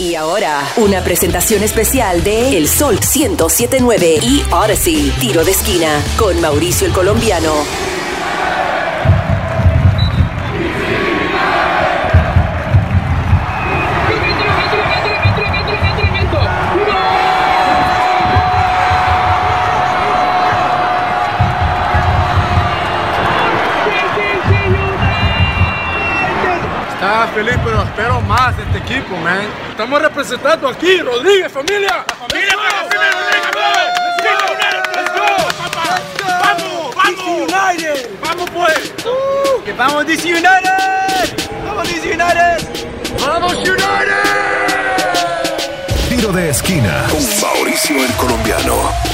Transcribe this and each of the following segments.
Y ahora, una presentación especial de El Sol 1079 y Odyssey, tiro de esquina, con Mauricio el Colombiano. Estaba feliz, pero espero más de este equipo, man. Estamos representando aquí, Rodríguez, familia. ¡Familia ¡Let's go! ¡Vamos, vamos! United! ¡Vamos, pues! ¡Que vamos DC United! ¡Vamos DC United! ¡Vamos, United! Tiro de esquina con Mauricio el Colombiano.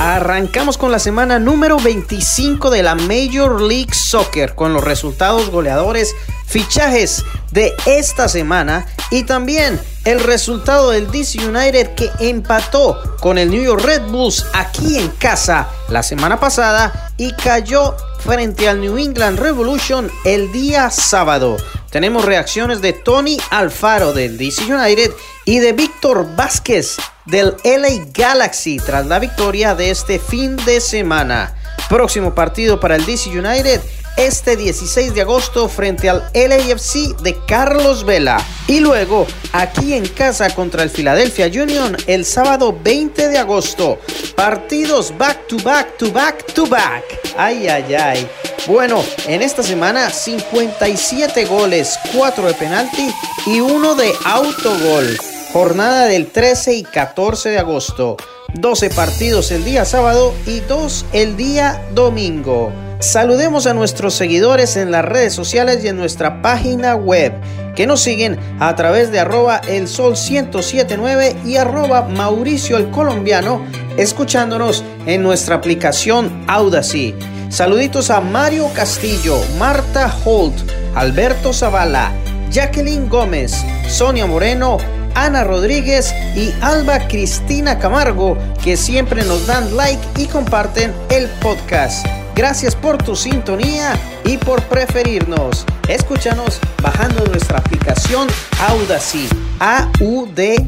Arrancamos con la semana número 25 de la Major League Soccer con los resultados goleadores, fichajes de esta semana y también el resultado del DC United que empató con el New York Red Bulls aquí en casa la semana pasada y cayó frente al New England Revolution el día sábado. Tenemos reacciones de Tony Alfaro del DC United y de Víctor Vázquez del LA Galaxy tras la victoria de este fin de semana. Próximo partido para el DC United este 16 de agosto frente al LAFC de Carlos Vela. Y luego aquí en casa contra el Philadelphia Union el sábado 20 de agosto. Partidos back to back to back to back. Ay, ay, ay. Bueno, en esta semana 57 goles, 4 de penalti y 1 de autogol. Jornada del 13 y 14 de agosto. 12 partidos el día sábado y 2 el día domingo. Saludemos a nuestros seguidores en las redes sociales y en nuestra página web que nos siguen a través de arroba el sol 1079 y arroba Mauricio el Colombiano escuchándonos en nuestra aplicación Audacy. Saluditos a Mario Castillo, Marta Holt, Alberto Zavala, Jacqueline Gómez, Sonia Moreno, Ana Rodríguez y Alba Cristina Camargo, que siempre nos dan like y comparten el podcast. Gracias por tu sintonía y por preferirnos. Escúchanos bajando nuestra aplicación Audacy. A-U-D-A-C-Y.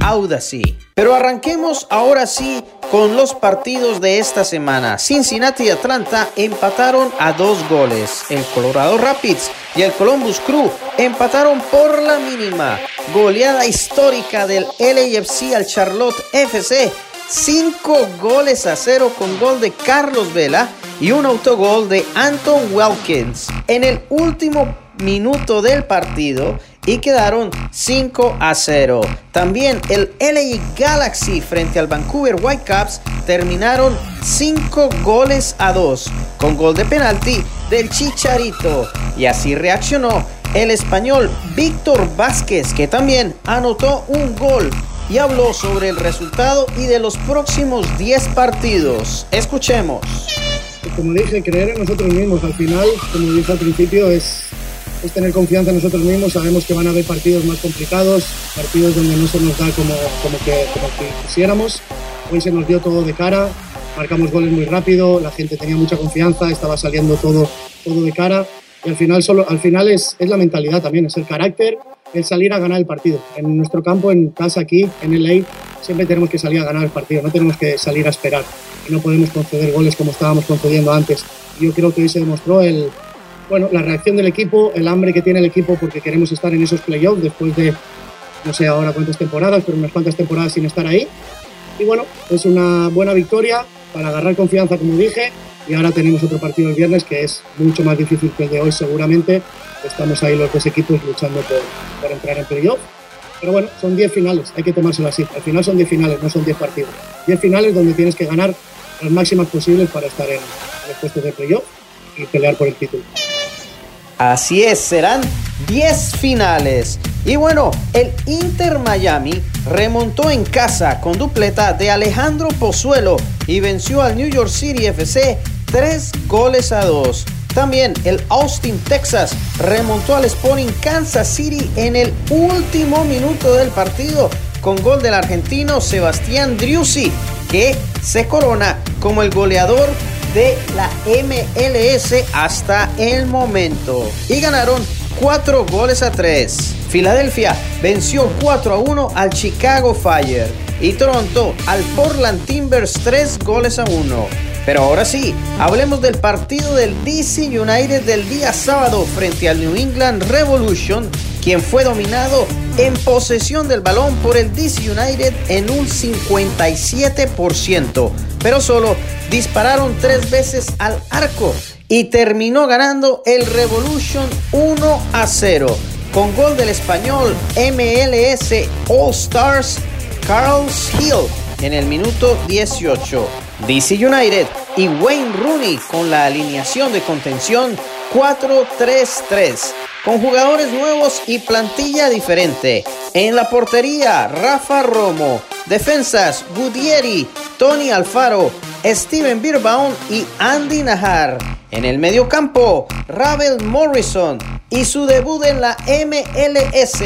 Audacy. Pero arranquemos ahora sí con los partidos de esta semana. Cincinnati y Atlanta empataron a dos goles. El Colorado Rapids y el Columbus Crew empataron por la mínima. Goleada histórica del LAFC al Charlotte FC 5 goles a 0 con gol de Carlos Vela y un autogol de Anton Wilkins en el último minuto del partido y quedaron 5 a 0. También el LA Galaxy frente al Vancouver Whitecaps terminaron 5 goles a 2 con gol de penalti del Chicharito y así reaccionó el español Víctor Vázquez que también anotó un gol y habló sobre el resultado y de los próximos 10 partidos. Escuchemos. Como dije, creer en nosotros mismos. Al final, como dije al principio, es, es tener confianza en nosotros mismos. Sabemos que van a haber partidos más complicados, partidos donde no se nos da como, como, que, como que quisiéramos. Hoy se nos dio todo de cara, marcamos goles muy rápido, la gente tenía mucha confianza, estaba saliendo todo, todo de cara. Y al final, solo, al final es, es la mentalidad también, es el carácter el salir a ganar el partido. En nuestro campo, en casa aquí, en LA, siempre tenemos que salir a ganar el partido, no tenemos que salir a esperar. Y no podemos conceder goles como estábamos concediendo antes. Yo creo que hoy se demostró el, bueno, la reacción del equipo, el hambre que tiene el equipo porque queremos estar en esos playoffs después de, no sé ahora cuántas temporadas, pero unas cuantas temporadas sin estar ahí. Y bueno, es una buena victoria para agarrar confianza, como dije, y ahora tenemos otro partido el viernes que es mucho más difícil que el de hoy seguramente. Estamos ahí los dos equipos luchando por, por entrar en playoff. Pero bueno, son 10 finales, hay que tomárselo así. Al final son 10 finales, no son 10 partidos. 10 finales donde tienes que ganar las máximas posibles para estar en, en los puestos de playoff y pelear por el título. Así es, serán 10 finales. Y bueno, el Inter Miami remontó en casa con dupleta de Alejandro Pozuelo y venció al New York City FC 3 goles a 2. También el Austin, Texas remontó al Sporting Kansas City en el último minuto del partido con gol del argentino Sebastián Driussi, que se corona como el goleador de la MLS hasta el momento. Y ganaron 4 goles a 3. Filadelfia venció 4 a 1 al Chicago Fire y Toronto al Portland Timbers 3 goles a 1. Pero ahora sí, hablemos del partido del DC United del día sábado frente al New England Revolution, quien fue dominado en posesión del balón por el DC United en un 57%, pero solo dispararon tres veces al arco y terminó ganando el Revolution 1 a 0 con gol del español MLS All Stars Carlos Hill en el minuto 18. DC United y Wayne Rooney con la alineación de contención 4-3-3, con jugadores nuevos y plantilla diferente. En la portería, Rafa Romo. Defensas, Gudieri, Tony Alfaro, Steven Birbaum y Andy Najar. En el mediocampo, Ravel Morrison y su debut en la MLS,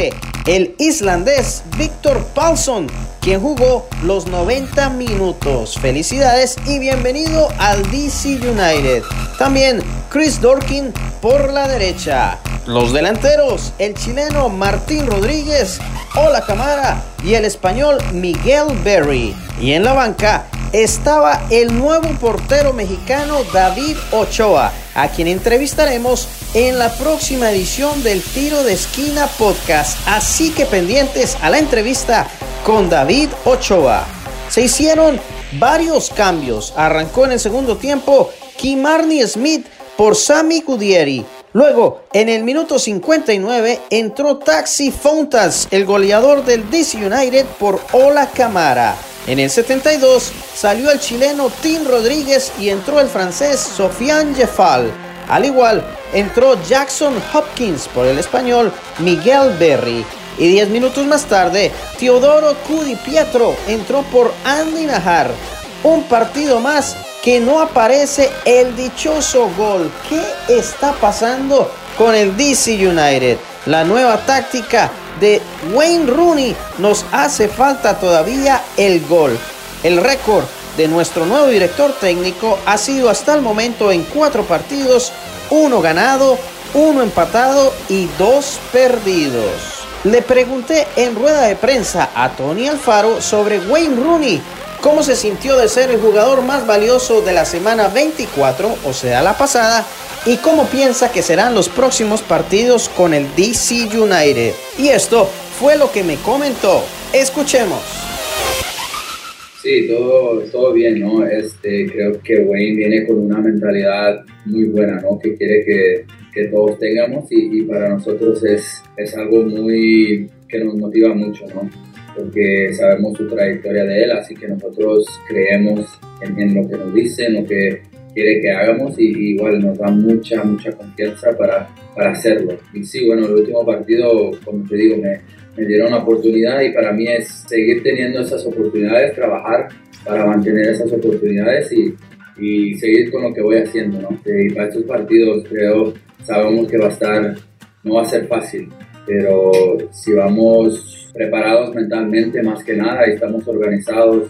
el islandés Victor Paulson quien jugó los 90 minutos. Felicidades y bienvenido al DC United. También Chris Dorkin por la derecha. Los delanteros, el chileno Martín Rodríguez, Hola Camara y el español Miguel Berry. Y en la banca estaba el nuevo portero mexicano David Ochoa, a quien entrevistaremos en la próxima edición del Tiro de Esquina Podcast. Así que pendientes a la entrevista con David Ochoa. Se hicieron varios cambios. Arrancó en el segundo tiempo Kimarni Smith por Sammy Gudieri. Luego, en el minuto 59, entró Taxi Fontas, el goleador del DC United, por Ola Camara. En el 72 salió el chileno Tim Rodríguez y entró el francés Sofiane Jeffal. Al igual, entró Jackson Hopkins por el español Miguel Berry. Y 10 minutos más tarde, Teodoro Cudi Pietro entró por Andy Najar. Un partido más que no aparece el dichoso gol. ¿Qué está pasando con el DC United? La nueva táctica de Wayne Rooney nos hace falta todavía el gol. El récord de nuestro nuevo director técnico ha sido hasta el momento en cuatro partidos, uno ganado, uno empatado y dos perdidos. Le pregunté en rueda de prensa a Tony Alfaro sobre Wayne Rooney, cómo se sintió de ser el jugador más valioso de la semana 24, o sea, la pasada, y cómo piensa que serán los próximos partidos con el DC United. Y esto fue lo que me comentó. Escuchemos. Sí, todo, todo bien, ¿no? Este, creo que Wayne viene con una mentalidad muy buena, ¿no? Que quiere que que todos tengamos y, para nosotros es, es algo muy que nos motiva mucho, ¿no? Porque sabemos su trayectoria de él, así que nosotros creemos en, lo que nos dice, en lo que quiere que hagamos y, igual nos da mucha, mucha confianza para, para hacerlo. Y sí, bueno, el último partido, como te digo, me, me dieron una oportunidad y para mí es seguir teniendo esas oportunidades, trabajar para mantener esas oportunidades y, y seguir con lo que voy haciendo, ¿no? Y para estos partidos creo sabemos que va a estar, no va a ser fácil, pero si vamos preparados mentalmente más que nada y estamos organizados,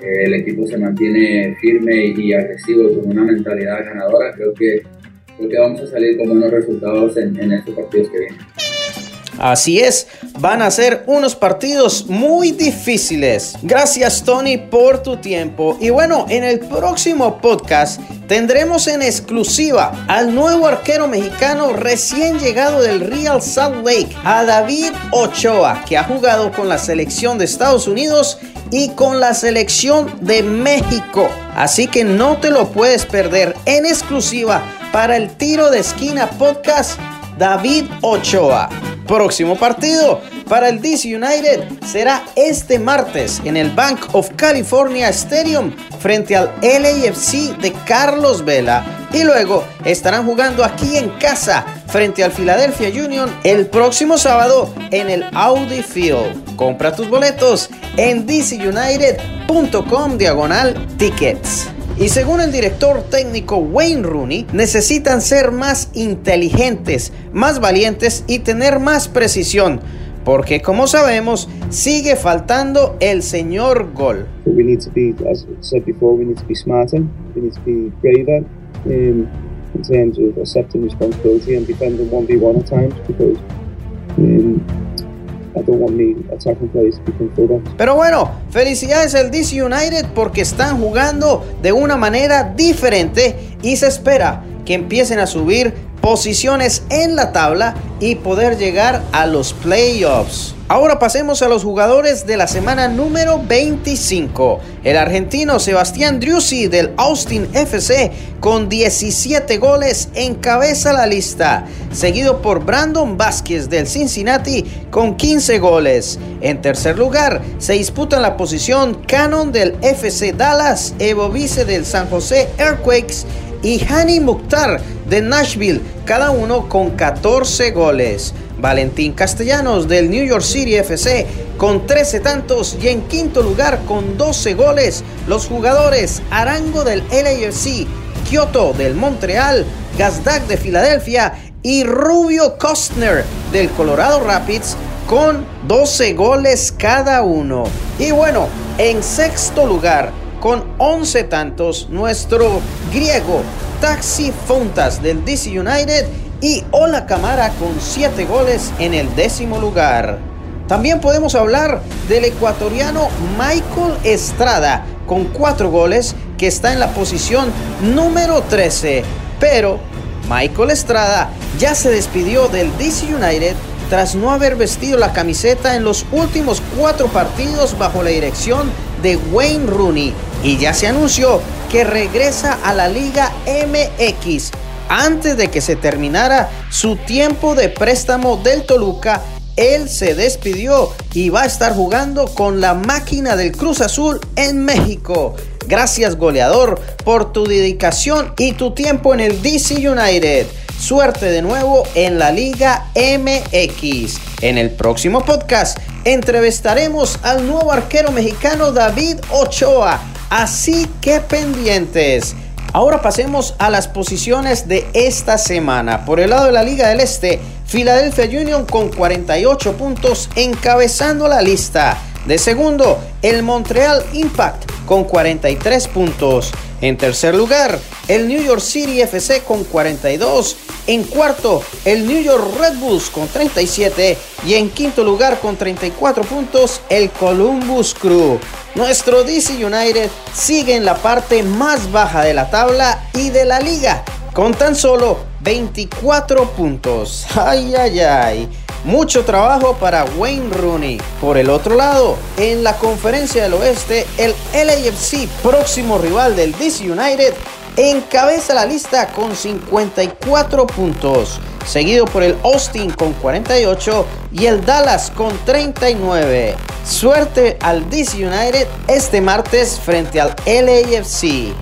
eh, el equipo se mantiene firme y agresivo con una mentalidad ganadora, creo que, creo que vamos a salir con buenos resultados en, en estos partidos que vienen. Así es, van a ser unos partidos muy difíciles. Gracias Tony por tu tiempo. Y bueno, en el próximo podcast tendremos en exclusiva al nuevo arquero mexicano recién llegado del Real Salt Lake, a David Ochoa, que ha jugado con la selección de Estados Unidos y con la selección de México. Así que no te lo puedes perder en exclusiva para el tiro de esquina podcast David Ochoa. Próximo partido para el DC United será este martes en el Bank of California Stadium frente al LAFC de Carlos Vela y luego estarán jugando aquí en casa frente al Philadelphia Union el próximo sábado en el Audi Field. Compra tus boletos en dcunited.com diagonal tickets. Y según el director técnico Wayne Rooney, necesitan ser más inteligentes, más valientes y tener más precisión. porque como sabemos, sigue faltando el señor gol. we need to be, as I said before, we need to be smarter, we need to be braver um, in terms of accepting responsibility and defending 1v1 at times because um, Pero bueno, felicidades al DC United porque están jugando de una manera diferente y se espera que empiecen a subir posiciones en la tabla y poder llegar a los playoffs. Ahora pasemos a los jugadores de la semana número 25. El argentino Sebastián Driussi del Austin FC con 17 goles encabeza la lista, seguido por Brandon Vázquez del Cincinnati con 15 goles. En tercer lugar se disputan la posición Cannon del FC Dallas, Evo Vice del San José Earthquakes y Hani Mukhtar de Nashville, cada uno con 14 goles. Valentín Castellanos del New York City FC con 13 tantos y en quinto lugar con 12 goles los jugadores Arango del LAFC, Kyoto del Montreal, Gazdag de Filadelfia y Rubio Kostner del Colorado Rapids con 12 goles cada uno. Y bueno, en sexto lugar con 11 tantos nuestro griego Taxi Fontas del DC United y Ola Camara con 7 goles en el décimo lugar. También podemos hablar del ecuatoriano Michael Estrada con 4 goles que está en la posición número 13. Pero Michael Estrada ya se despidió del DC United tras no haber vestido la camiseta en los últimos 4 partidos bajo la dirección de Wayne Rooney y ya se anunció que regresa a la Liga MX antes de que se terminara su tiempo de préstamo del Toluca. Él se despidió y va a estar jugando con la máquina del Cruz Azul en México. Gracias goleador por tu dedicación y tu tiempo en el DC United. Suerte de nuevo en la Liga MX. En el próximo podcast entrevistaremos al nuevo arquero mexicano David Ochoa. Así que pendientes. Ahora pasemos a las posiciones de esta semana. Por el lado de la Liga del Este, Philadelphia Union con 48 puntos encabezando la lista. De segundo, el Montreal Impact con 43 puntos. En tercer lugar, el New York City FC con 42. En cuarto, el New York Red Bulls con 37. Y en quinto lugar con 34 puntos, el Columbus Crew. Nuestro DC United sigue en la parte más baja de la tabla y de la liga, con tan solo 24 puntos. Ay, ay, ay. Mucho trabajo para Wayne Rooney. Por el otro lado, en la conferencia del oeste, el LAFC, próximo rival del DC United, encabeza la lista con 54 puntos, seguido por el Austin con 48 y el Dallas con 39. Suerte al DC United este martes frente al LAFC.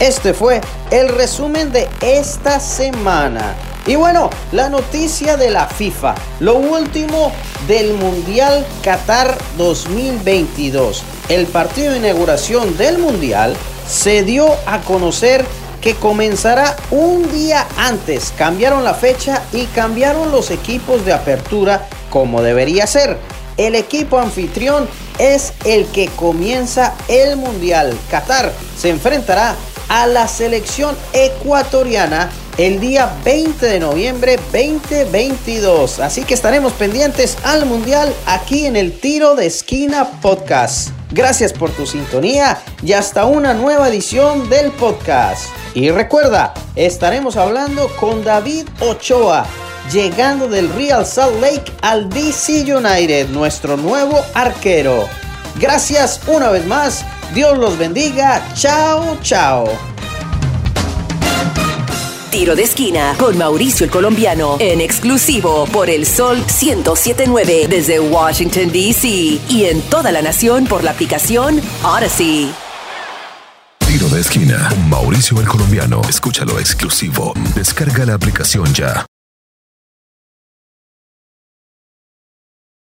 Este fue el resumen de esta semana. Y bueno, la noticia de la FIFA, lo último del Mundial Qatar 2022. El partido de inauguración del Mundial se dio a conocer que comenzará un día antes. Cambiaron la fecha y cambiaron los equipos de apertura como debería ser. El equipo anfitrión es el que comienza el Mundial. Qatar se enfrentará a la selección ecuatoriana el día 20 de noviembre 2022. Así que estaremos pendientes al Mundial aquí en el Tiro de Esquina Podcast. Gracias por tu sintonía y hasta una nueva edición del podcast. Y recuerda, estaremos hablando con David Ochoa, llegando del Real Salt Lake al DC United, nuestro nuevo arquero. Gracias una vez más, Dios los bendiga, chao, chao. Tiro de esquina con Mauricio el Colombiano en exclusivo por el Sol 1079 desde Washington, D.C. y en toda la nación por la aplicación Odyssey. Tiro de esquina con Mauricio el Colombiano. Escúchalo exclusivo. Descarga la aplicación ya.